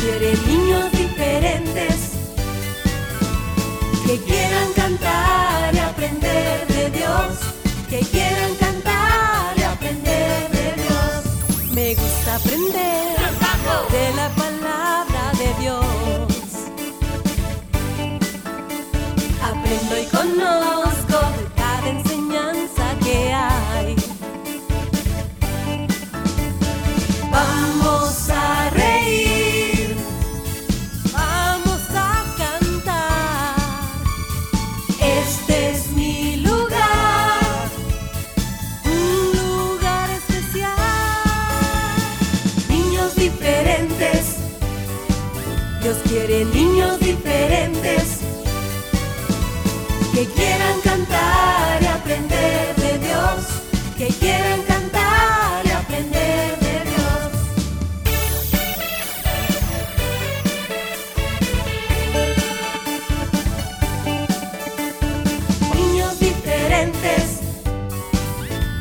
quiere niños diferentes que quieran cantar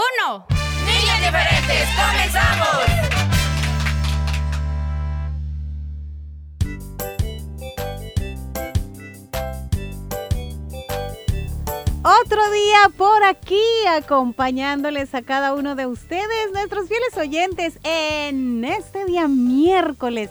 uno. niñas diferentes, comenzamos. Otro día por aquí acompañándoles a cada uno de ustedes, nuestros fieles oyentes, en este día miércoles.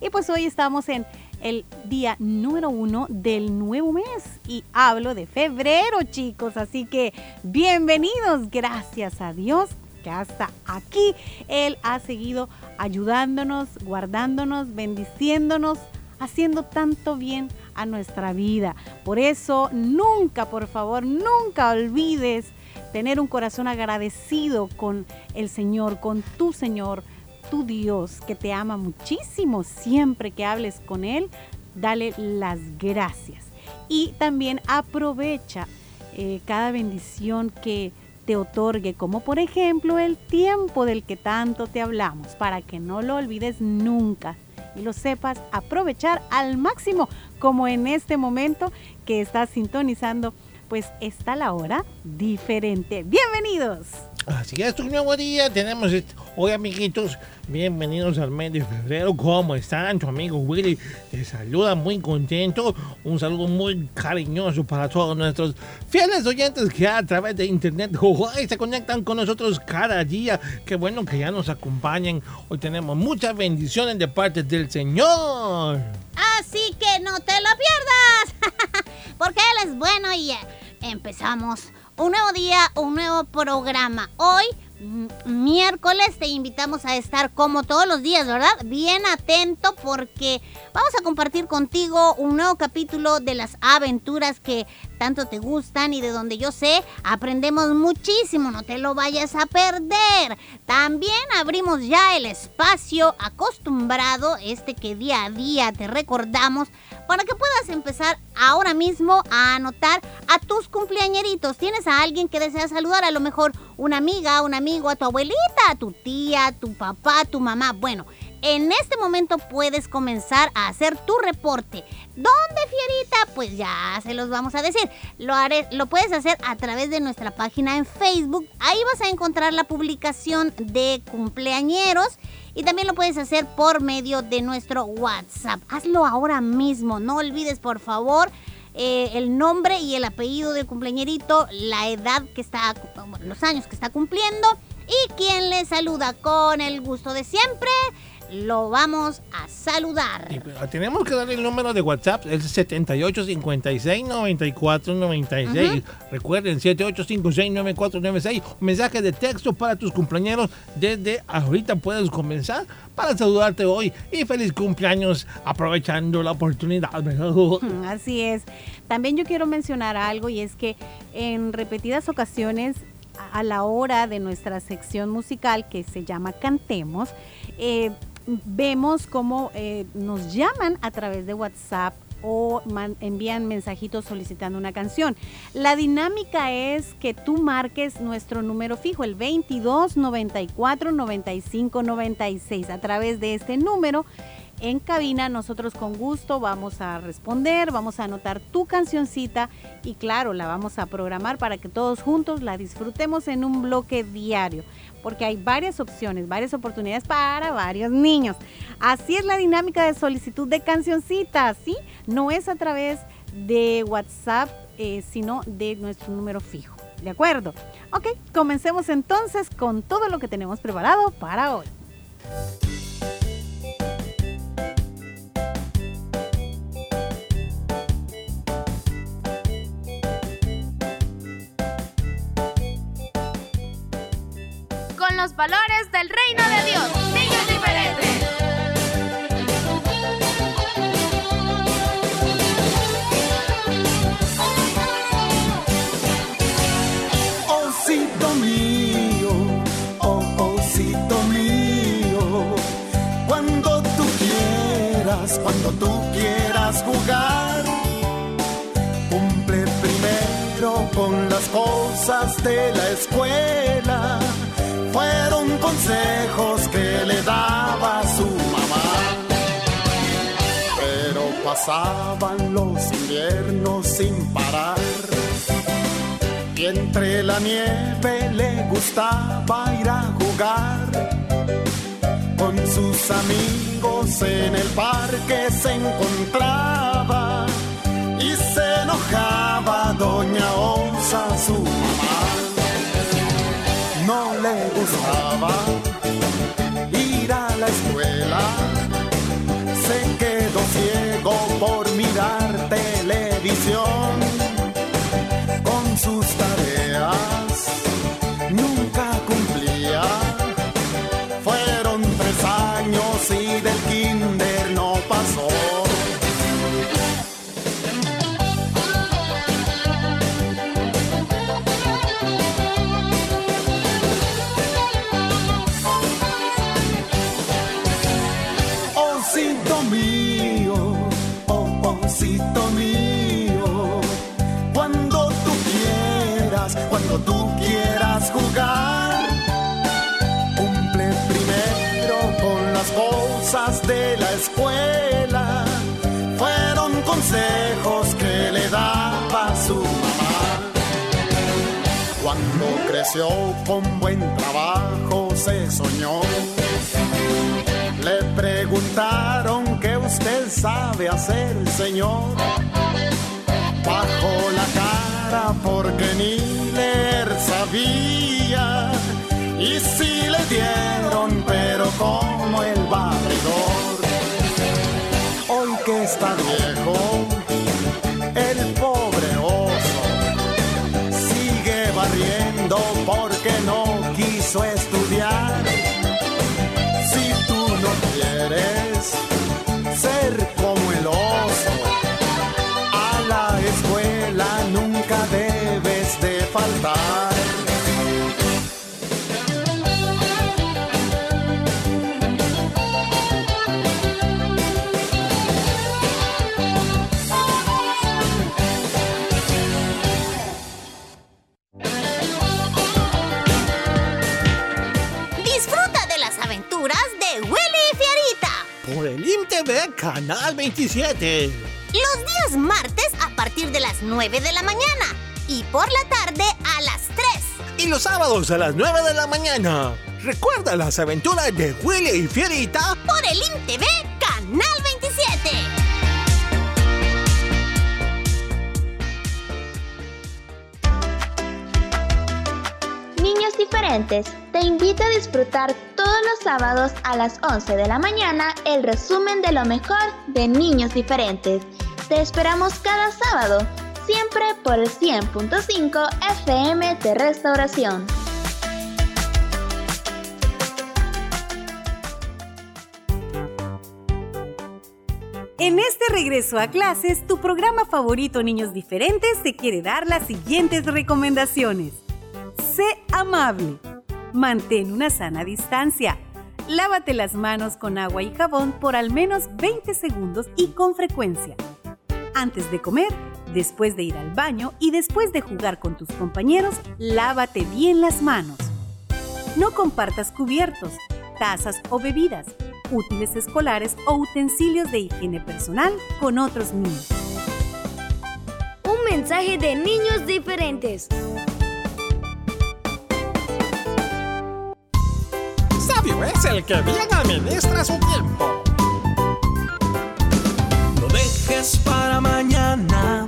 Y pues hoy estamos en el día número uno del nuevo mes y hablo de febrero, chicos. Así que bienvenidos, gracias a Dios que hasta aquí Él ha seguido ayudándonos, guardándonos, bendiciéndonos, haciendo tanto bien a nuestra vida. Por eso nunca, por favor, nunca olvides tener un corazón agradecido con el Señor, con tu Señor, Dios, que te ama muchísimo. Siempre que hables con Él, dale las gracias. Y también aprovecha eh, cada bendición que te otorgue, como por ejemplo el tiempo del que tanto te hablamos, para que no lo olvides nunca y lo sepas aprovechar al máximo, como en este momento que estás sintonizando, pues está la hora diferente. Bienvenidos. Así es, un nuevo día. Tenemos este- hoy, amiguitos, bienvenidos al mes de febrero. ¿Cómo están? Tu amigo Willy te saluda muy contento. Un saludo muy cariñoso para todos nuestros fieles oyentes que a través de internet se conectan con nosotros cada día. Qué bueno que ya nos acompañen. Hoy tenemos muchas bendiciones de parte del Señor. Así que no te lo pierdas, porque Él es bueno y eh, empezamos un nuevo día, un nuevo programa. Hoy, miércoles, te invitamos a estar como todos los días, ¿verdad? Bien atento porque vamos a compartir contigo un nuevo capítulo de las aventuras que tanto te gustan y de donde yo sé aprendemos muchísimo, no te lo vayas a perder. También abrimos ya el espacio acostumbrado, este que día a día te recordamos, para que puedas empezar ahora mismo a anotar a tus cumpleañeritos. Tienes a alguien que desea saludar, a lo mejor una amiga, un amigo, a tu abuelita, a tu tía, a tu papá, a tu mamá. Bueno, en este momento puedes comenzar a hacer tu reporte. ¿Dónde, Fierita? Pues ya se los vamos a decir. Lo, haré, lo puedes hacer a través de nuestra página en Facebook. Ahí vas a encontrar la publicación de cumpleañeros. Y también lo puedes hacer por medio de nuestro WhatsApp. Hazlo ahora mismo. No olvides, por favor, eh, el nombre y el apellido del cumpleañerito, la edad que está, los años que está cumpliendo y quien le saluda con el gusto de siempre. Lo vamos a saludar. Y, pero tenemos que darle el número de WhatsApp, es 7856-9496. Recuerden, 7856-9496. Mensaje de texto para tus cumpleaños. Desde ahorita puedes comenzar para saludarte hoy. Y feliz cumpleaños aprovechando la oportunidad. Así es. También yo quiero mencionar algo y es que en repetidas ocasiones a- a la hora de nuestra sección musical que se llama Cantemos, eh, vemos cómo eh, nos llaman a través de WhatsApp o envían mensajitos solicitando una canción. La dinámica es que tú marques nuestro número fijo, el 22 94 95 96. A través de este número en cabina. Nosotros con gusto vamos a responder, vamos a anotar tu cancioncita y claro, la vamos a programar para que todos juntos la disfrutemos en un bloque diario, porque hay varias opciones, varias oportunidades para varios niños. Así es la dinámica de solicitud de cancioncitas, ¿sí? No es a través de WhatsApp, eh, sino de nuestro número fijo. ¿De acuerdo? Ok, comencemos entonces con todo lo que tenemos preparado para hoy. Los valores del reino de Dios. Niños diferentes. Osito mío, oh osito mío, cuando tú quieras, cuando tú quieras jugar, cumple primero con las cosas de la escuela fueron consejos que le daba su mamá. Pero pasaban los inviernos sin parar. Y entre la nieve le gustaba ir a jugar. Con sus amigos en el parque se encontraba y se enojaba Doña Osa, su mamá le gustaba ir a la escuela. Se quedó ciego por escuela fueron consejos que le daba su mamá. Cuando creció con buen trabajo se soñó. Le preguntaron qué usted sabe hacer, señor. Bajo la cara porque ni leer sabía y si le dieron, pero como el barredor. Que está viejo, Canal 27. Los días martes a partir de las 9 de la mañana y por la tarde a las 3. Y los sábados a las 9 de la mañana. Recuerda las aventuras de Willy y Fierita por el INTV Canal 27. Niños diferentes, te invito a disfrutar todos los sábados a las 11 de la mañana el resumen de lo mejor de Niños diferentes. Te esperamos cada sábado, siempre por el 100.5 FM de Restauración. En este regreso a clases, tu programa favorito Niños Diferentes te quiere dar las siguientes recomendaciones. Sé amable. Mantén una sana distancia. Lávate las manos con agua y jabón por al menos 20 segundos y con frecuencia. Antes de comer, después de ir al baño y después de jugar con tus compañeros, lávate bien las manos. No compartas cubiertos, tazas o bebidas, útiles escolares o utensilios de higiene personal con otros niños. Un mensaje de niños diferentes. Sabio es el que bien administra su tiempo. No dejes para mañana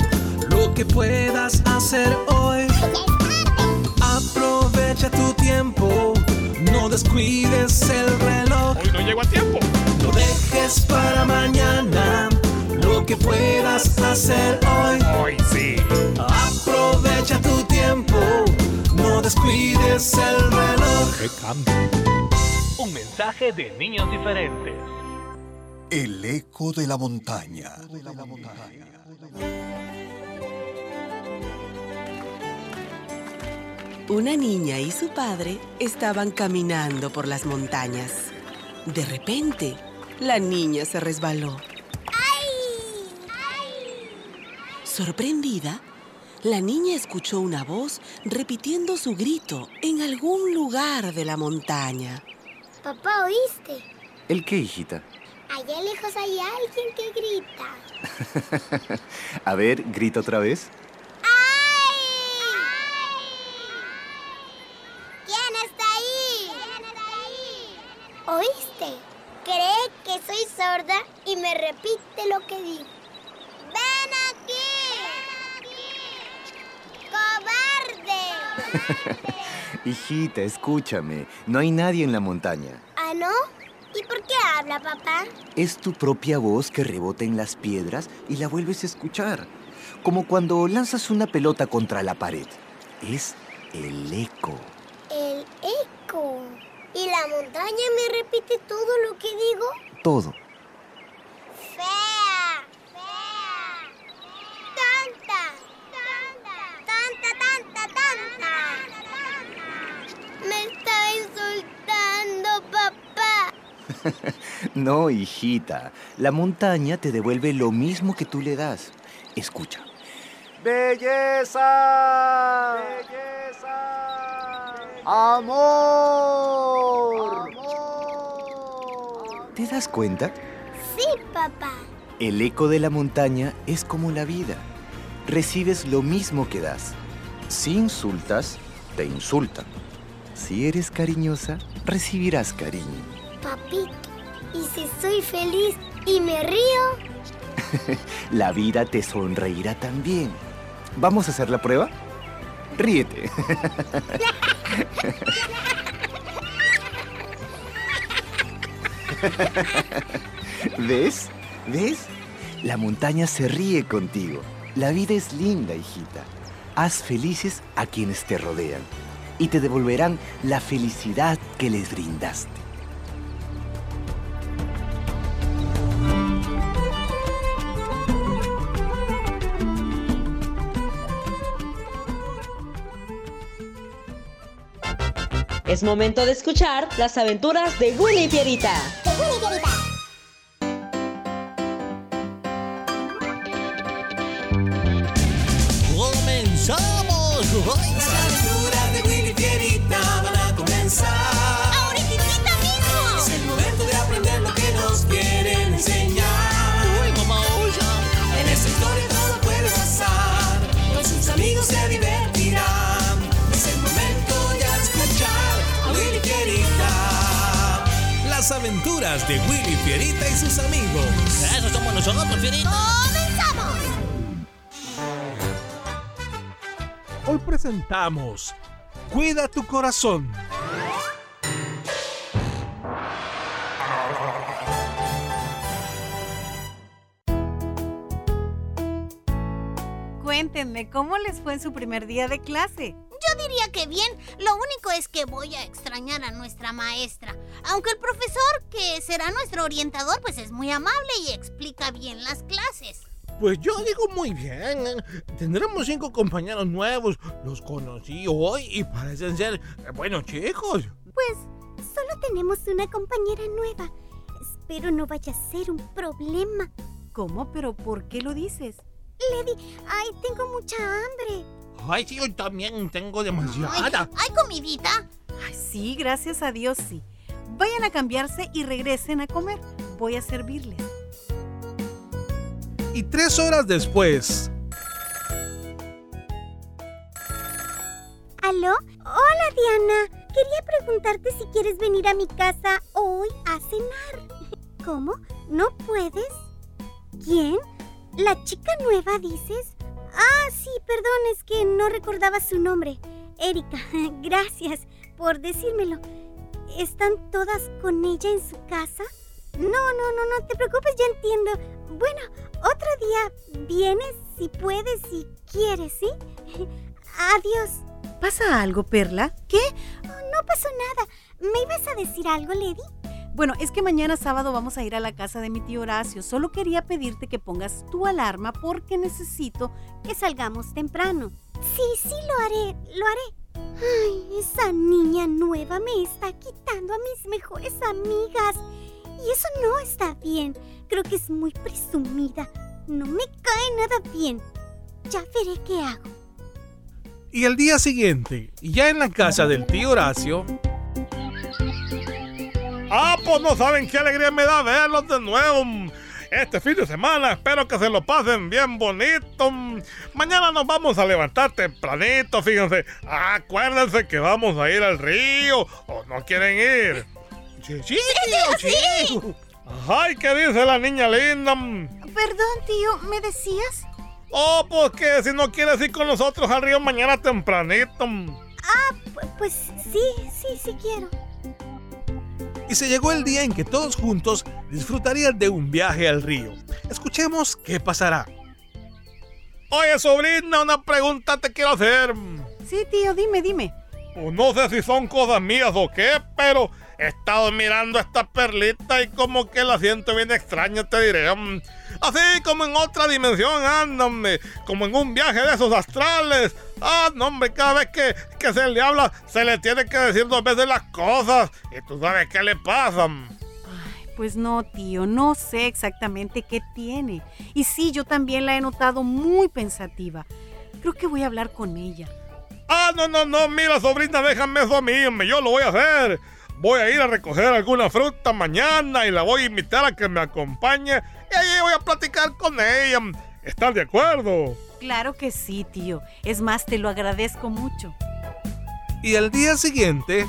lo que puedas hacer hoy. Aprovecha tu tiempo, no descuides el reloj. Hoy no llego a tiempo. No dejes para mañana lo que puedas hacer hoy. Hoy sí. Aprovecha tu tiempo, no descuides el reloj. Un mensaje de niños diferentes. El eco de la montaña. Una niña y su padre estaban caminando por las montañas. De repente, la niña se resbaló. Sorprendida, la niña escuchó una voz repitiendo su grito en algún lugar de la montaña. Papá, ¿oíste? ¿El qué, hijita? Allá lejos hay alguien que grita. A ver, grita otra vez. ¿Quién está ahí? ¿Oíste? Cree que soy sorda y me repite lo que digo. ¡Ven aquí! ¡Cobarde! Hijita, escúchame. No hay nadie en la montaña. ¿Ah, no? ¿Y por qué habla, papá? Es tu propia voz que rebota en las piedras y la vuelves a escuchar. Como cuando lanzas una pelota contra la pared. Es el eco. El eco. ¿Y la montaña me repite todo lo que digo? Todo. no, hijita. La montaña te devuelve lo mismo que tú le das. Escucha. ¡Belleza! ¡Amor! ¿Te das cuenta? Sí, papá. El eco de la montaña es como la vida. Recibes lo mismo que das. Si insultas, te insultan. Si eres cariñosa, recibirás cariño. Papito, ¿y si soy feliz y me río? la vida te sonreirá también. ¿Vamos a hacer la prueba? Ríete. ¿Ves? ¿Ves? La montaña se ríe contigo. La vida es linda, hijita. Haz felices a quienes te rodean y te devolverán la felicidad que les brindaste. Es momento de escuchar las aventuras de Willy Pierita. De Willy Pierita. Aventuras de Willy Pierita y sus amigos. Eso somos nosotros, Pierita. ¡Comenzamos! Hoy presentamos Cuida tu corazón. Cuéntenme, ¿cómo les fue en su primer día de clase? Yo diría que bien, lo único es que voy a extrañar a nuestra maestra. Aunque el profesor, que será nuestro orientador, pues es muy amable y explica bien las clases. Pues yo digo muy bien. Tendremos cinco compañeros nuevos. Los conocí hoy y parecen ser eh, buenos chicos. Pues Solo tenemos una compañera nueva. Espero no vaya a ser un problema. ¿Cómo? ¿Pero por qué lo dices? Lady, ay, tengo mucha hambre. Ay, sí, yo también tengo demasiada. ¿Hay comidita? Ay, sí, gracias a Dios sí. Vayan a cambiarse y regresen a comer. Voy a servirles. Y tres horas después, ¿Aló? Hola, Diana. Quería preguntarte si quieres venir a mi casa hoy a cenar. ¿Cómo? ¿No puedes? ¿Quién? ¿La chica nueva, dices? Ah, sí, perdón, es que no recordaba su nombre. Erika, gracias por decírmelo. ¿Están todas con ella en su casa? No, no, no, no te preocupes, ya entiendo. Bueno, otro día vienes si puedes, si quieres, ¿sí? Adiós. ¿Pasa algo, Perla? ¿Qué? Oh, no pasó nada. ¿Me ibas a decir algo, Lady? Bueno, es que mañana sábado vamos a ir a la casa de mi tío Horacio. Solo quería pedirte que pongas tu alarma porque necesito que salgamos temprano. Sí, sí, lo haré, lo haré. Ay, esa niña nueva me está quitando a mis mejores amigas. Y eso no está bien. Creo que es muy presumida. No me cae nada bien. Ya veré qué hago. y el día siguiente, ya en la casa del tío Horacio, Ah, pues no saben qué alegría me da verlos de nuevo. Este fin de semana espero que se lo pasen bien bonito. Mañana nos vamos a levantar tempranito, fíjense. Acuérdense que vamos a ir al río. ¿O no quieren ir? Sí, sí, tío, sí. Ay, ¿qué dice la niña linda? Perdón, tío, ¿me decías? Oh, pues que si no quieres ir con nosotros al río mañana tempranito. Ah, pu- pues sí, sí, sí quiero. Y se llegó el día en que todos juntos disfrutarían de un viaje al río. Escuchemos qué pasará. Oye, sobrina, una pregunta te quiero hacer. Sí, tío, dime, dime. Pues no sé si son cosas mías o qué, pero he estado mirando esta perlita y como que la siento bien extraña, te diré. Mm, Así como en otra dimensión, ándame, como en un viaje de esos astrales. Ah, no, hombre, cada vez que, que se le habla, se le tiene que decir dos veces las cosas. Y tú sabes qué le pasa. Pues no, tío, no sé exactamente qué tiene. Y sí, yo también la he notado muy pensativa. Creo que voy a hablar con ella. Ah, no, no, no, mira, sobrina, déjame eso a mí, yo lo voy a hacer. Voy a ir a recoger alguna fruta mañana y la voy a invitar a que me acompañe y ahí voy a platicar con ella. ¿Estás de acuerdo? Claro que sí, tío. Es más, te lo agradezco mucho. Y el día siguiente,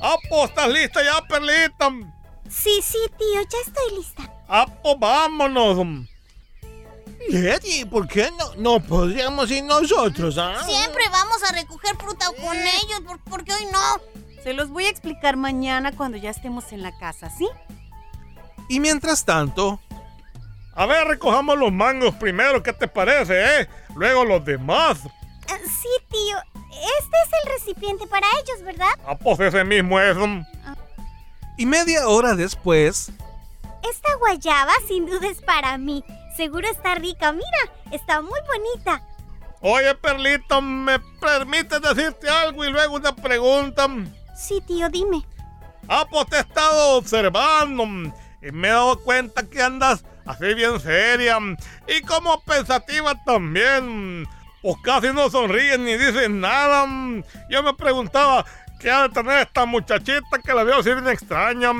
Ah, pues estás lista ya, Perlita. Sí, sí, tío, ya estoy lista. Ah, pues vámonos. Lady, ¿por qué no, no podríamos ir nosotros, ah? Siempre vamos a recoger fruta con ellos, ¿por, por qué hoy no? Se los voy a explicar mañana cuando ya estemos en la casa, ¿sí? y mientras tanto, A ver, recojamos los mangos primero, ¿qué te parece, eh? Luego los demás. Ah, sí, tío, este es el recipiente para ellos, ¿verdad? Ah, pues ese mismo es. y media hora después, Esta guayaba sin duda es para mí. Seguro está rica, mira, está muy bonita. Oye, Perlita, ¿me permites decirte algo y luego una pregunta? Sí, tío, dime. Ah, pues te he estado observando y me he dado cuenta que andas así bien seria y como pensativa también. Pues casi no sonríes ni dices nada. Yo me preguntaba qué ha de tener esta muchachita que la veo así bien extraña.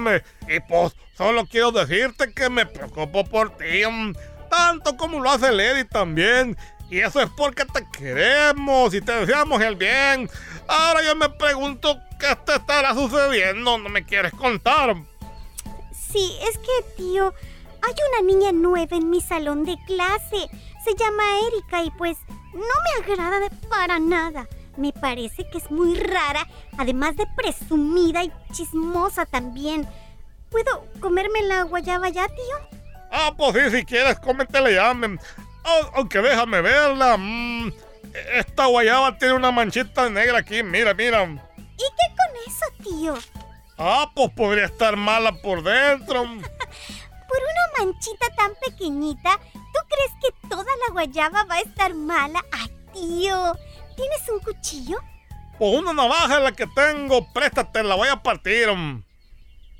Y pues solo quiero decirte que me preocupo por ti, tanto como lo hace Lady también. Y eso es porque te queremos y te deseamos el bien. Ahora yo me pregunto qué te estará sucediendo. No me quieres contar. Sí, es que, tío, hay una niña nueva en mi salón de clase. Se llama Erika y pues no me agrada de- para nada. Me parece que es muy rara, además de presumida y chismosa también. ¿Puedo comerme la guayaba ya, tío? Ah, pues sí, si quieres, cómetela ya. Oh, aunque déjame verla. mm, esta guayaba tiene una manchita negra aquí, mira, mira. ¿Y qué con eso, tío? Ah, pues podría estar mala por dentro. Por una manchita tan pequeñita, ¿tú crees que toda la guayaba va a estar mala? ¡Ay, tío! ¿Tienes un cuchillo? Pues una navaja es la que tengo, préstate, la voy a partir. mm.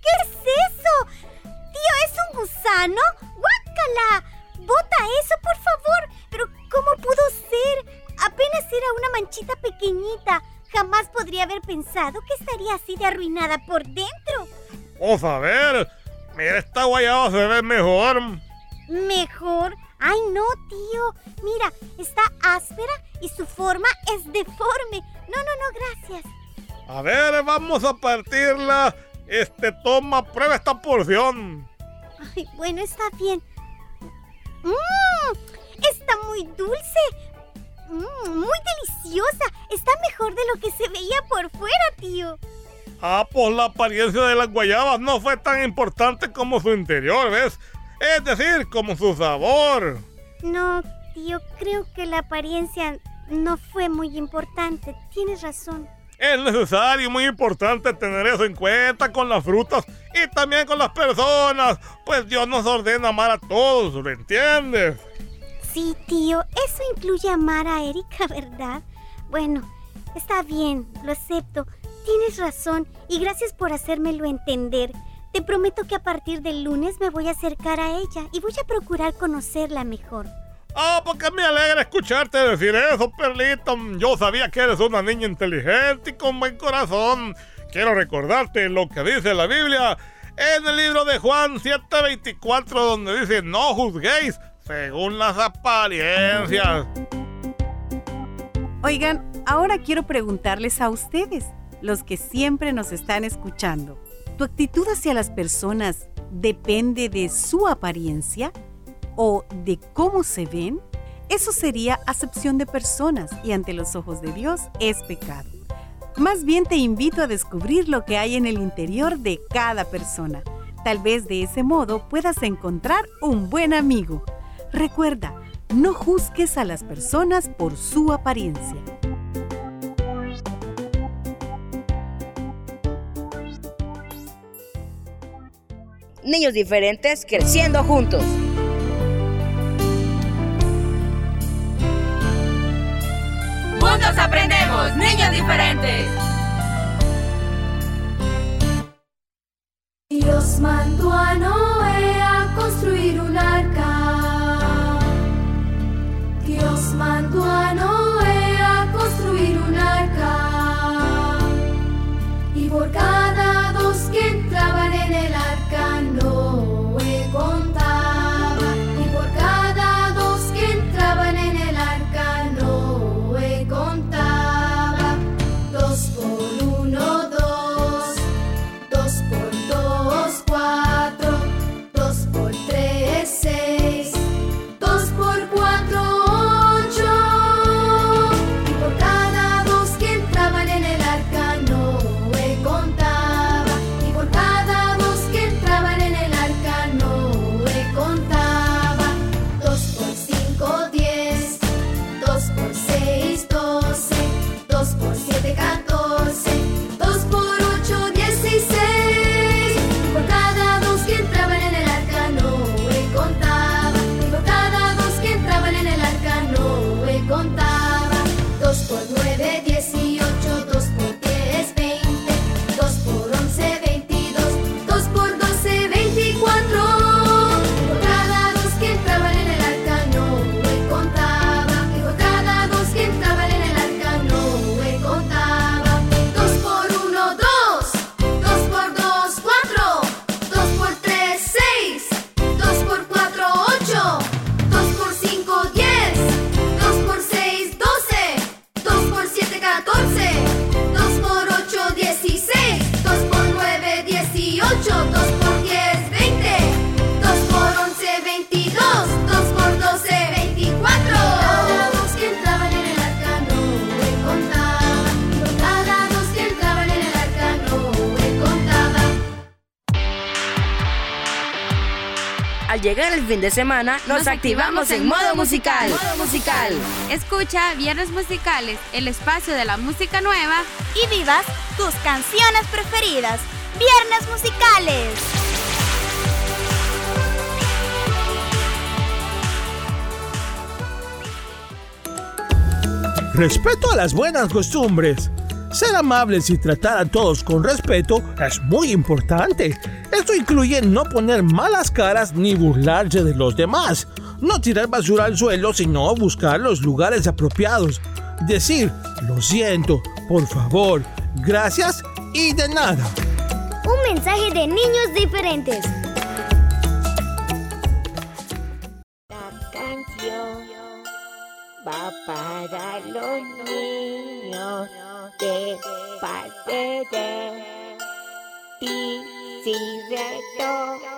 ¿Qué es eso? Tío, ¿es un gusano? ¡Guácala! ¡Bota eso, por favor! Pero ¿cómo pudo ser? Apenas era una manchita pequeñita. Jamás podría haber pensado que estaría así de arruinada por dentro. Vamos a ver, mira, esta guayaba se ve mejor. ¿Mejor? Ay, no, tío. Mira, está áspera y su forma es deforme. No, no, no, gracias. A ver, vamos a partirla. Este, toma, prueba esta porción. Ay, bueno, está bien. Mmm, está muy dulce. Mmm, muy deliciosa. Está mejor de lo que se veía por fuera, tío. Ah, pues la apariencia de las guayabas no fue tan importante como su interior, ¿ves? Es decir, como su sabor. No, tío, creo que la apariencia no fue muy importante. Tienes razón. Es necesario y muy importante tener eso en cuenta con las frutas y también con las personas, pues Dios nos ordena amar a todos, ¿lo entiendes? Sí, tío, eso incluye amar a Erika, ¿verdad? Bueno, está bien, lo acepto. Tienes razón y gracias por hacérmelo entender. Te prometo que a partir del lunes me voy a acercar a ella y voy a procurar conocerla mejor. Ah, porque me alegra escucharte decir eso, Perlita. Yo sabía que eres una niña inteligente y con buen corazón. Quiero recordarte lo que dice la Biblia en el libro de Juan 7:24, donde dice, no juzguéis según las apariencias. Oigan, ahora quiero preguntarles a ustedes, los que siempre nos están escuchando. ¿Tu actitud hacia las personas depende de su apariencia o de cómo se ven? Eso sería acepción de personas y ante los ojos de Dios es pecado. Más bien te invito a descubrir lo que hay en el interior de cada persona. Tal vez de ese modo puedas encontrar un buen amigo. Recuerda, no juzgues a las personas por su apariencia. Niños diferentes creciendo juntos. Niños diferentes. Dios mandó a Noé fin de semana, nos, activamos en modo musical. Modo musical. Escucha Viernes Musicales, el espacio de la música nueva Y vivas tus canciones preferidas. Viernes musicales. Respeto a las buenas costumbres. Ser amables y tratar a todos con respeto es muy importante. Esto incluye no poner malas caras ni burlarse de los demás. No tirar basura al suelo, sino buscar los lugares apropiados. Decir, lo siento, por favor, gracias y de nada. Un mensaje de niños diferentes. La canción va para los niños de parte de ti, ¡Para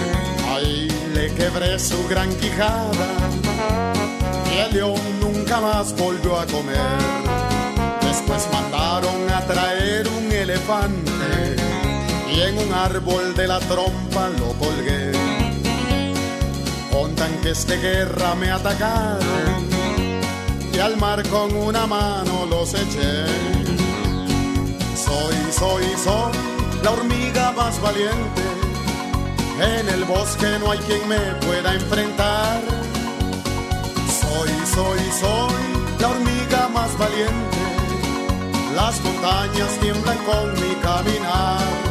Le quebré su gran quijada y el león nunca más volvió a comer. Después mandaron a traer un elefante y en un árbol de la trompa lo colgué. Con tanques de guerra me atacaron y al mar con una mano los eché. Soy, soy, soy la hormiga más valiente. En el bosque no hay quien me pueda enfrentar. Soy, soy, soy la hormiga más valiente. Las montañas tiemblan con mi caminar.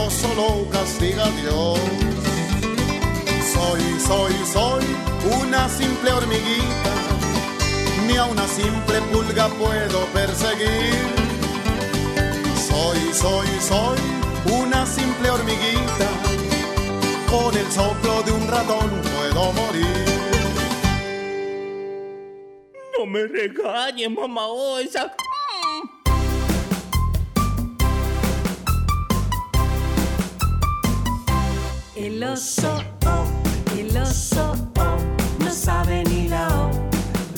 mentiroso lo castiga Dios. Soy, soy, soy una simple hormiguita. Ni a una simple pulga puedo perseguir. Soy, soy, soy una simple hormiguita. Con el soplo de un ratón puedo morir. No me regañes, mamá osa. El oso, oh, el oso, oh, no sabe ni la O.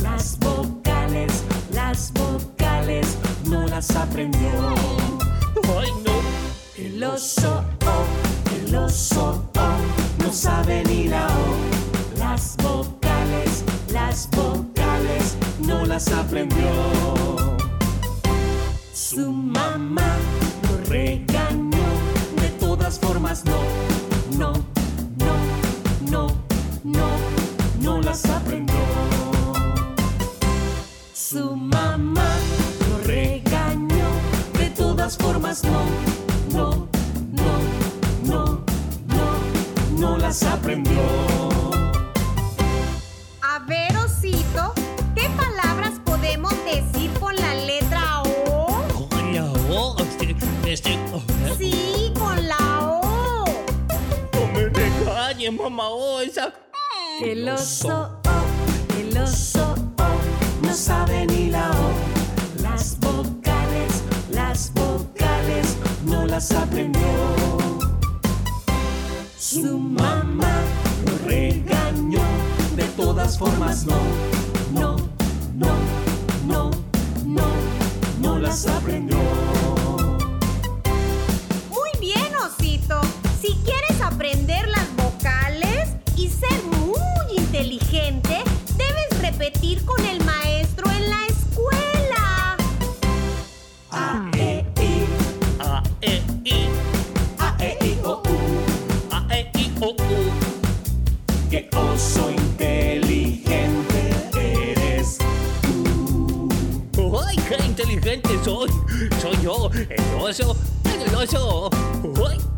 Las vocales, las vocales, no las aprendió. Ay, no. El oso, oh, el oso, oh, no sabe ni la O. Las vocales, las vocales, no las aprendió. Su mamá lo regañó, de todas formas no, no, no, no, no, no las aprendió. Su mamá lo regañó, de todas formas no, no, no, no, no, no las aprendió. A ver, osito, ¿qué palabras podemos decir con la letra O? Con la O, este, este, oh, Sí, con la O. no me regañes, mamá osa. El oso, oh, el oso, oh, no sabe ni la O. Las vocales, las vocales, no las aprendió. Su mamá lo regañó, de todas formas no, no, no, no, no, no las aprendió. Muy bien, osito. Si quieres aprender えー、よいしょよいしほい。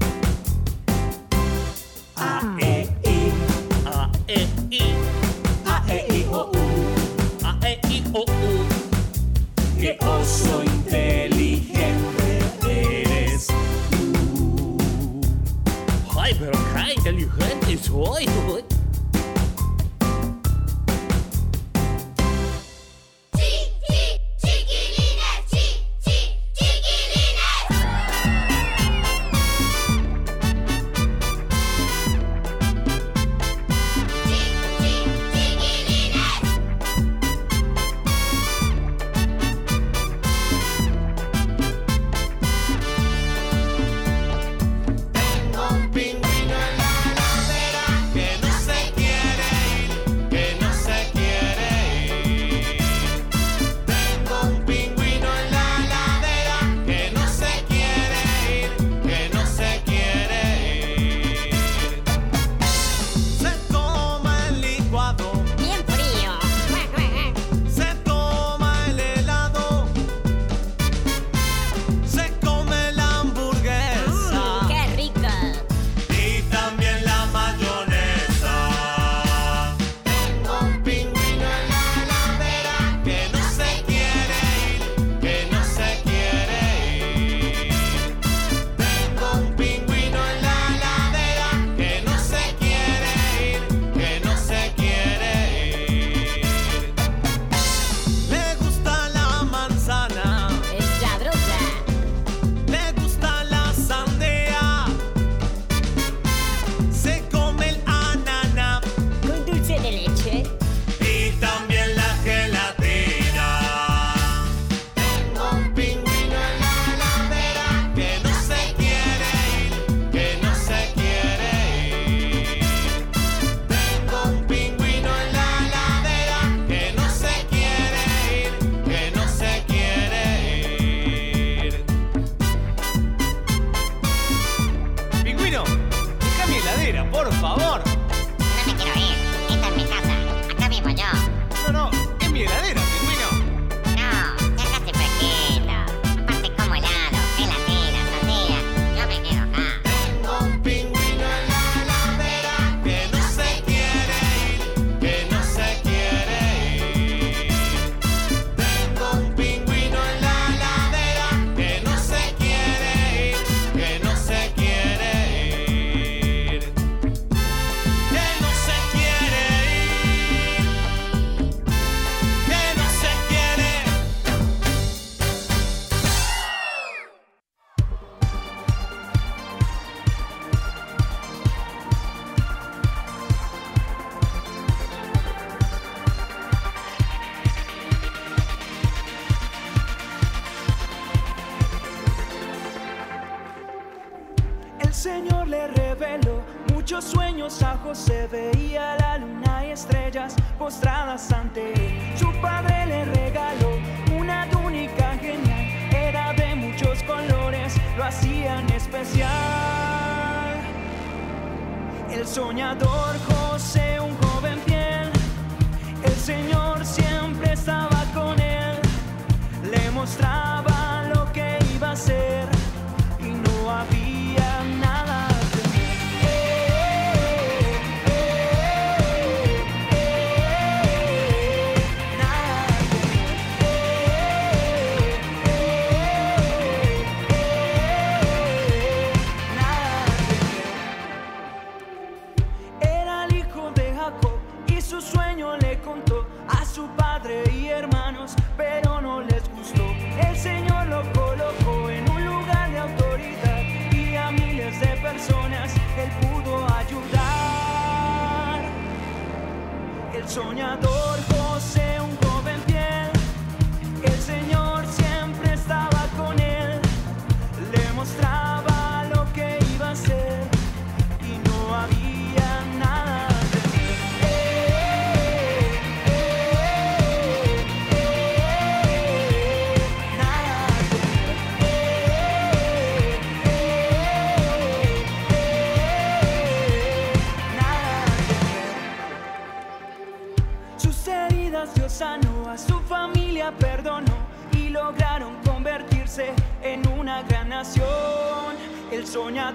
γωνιά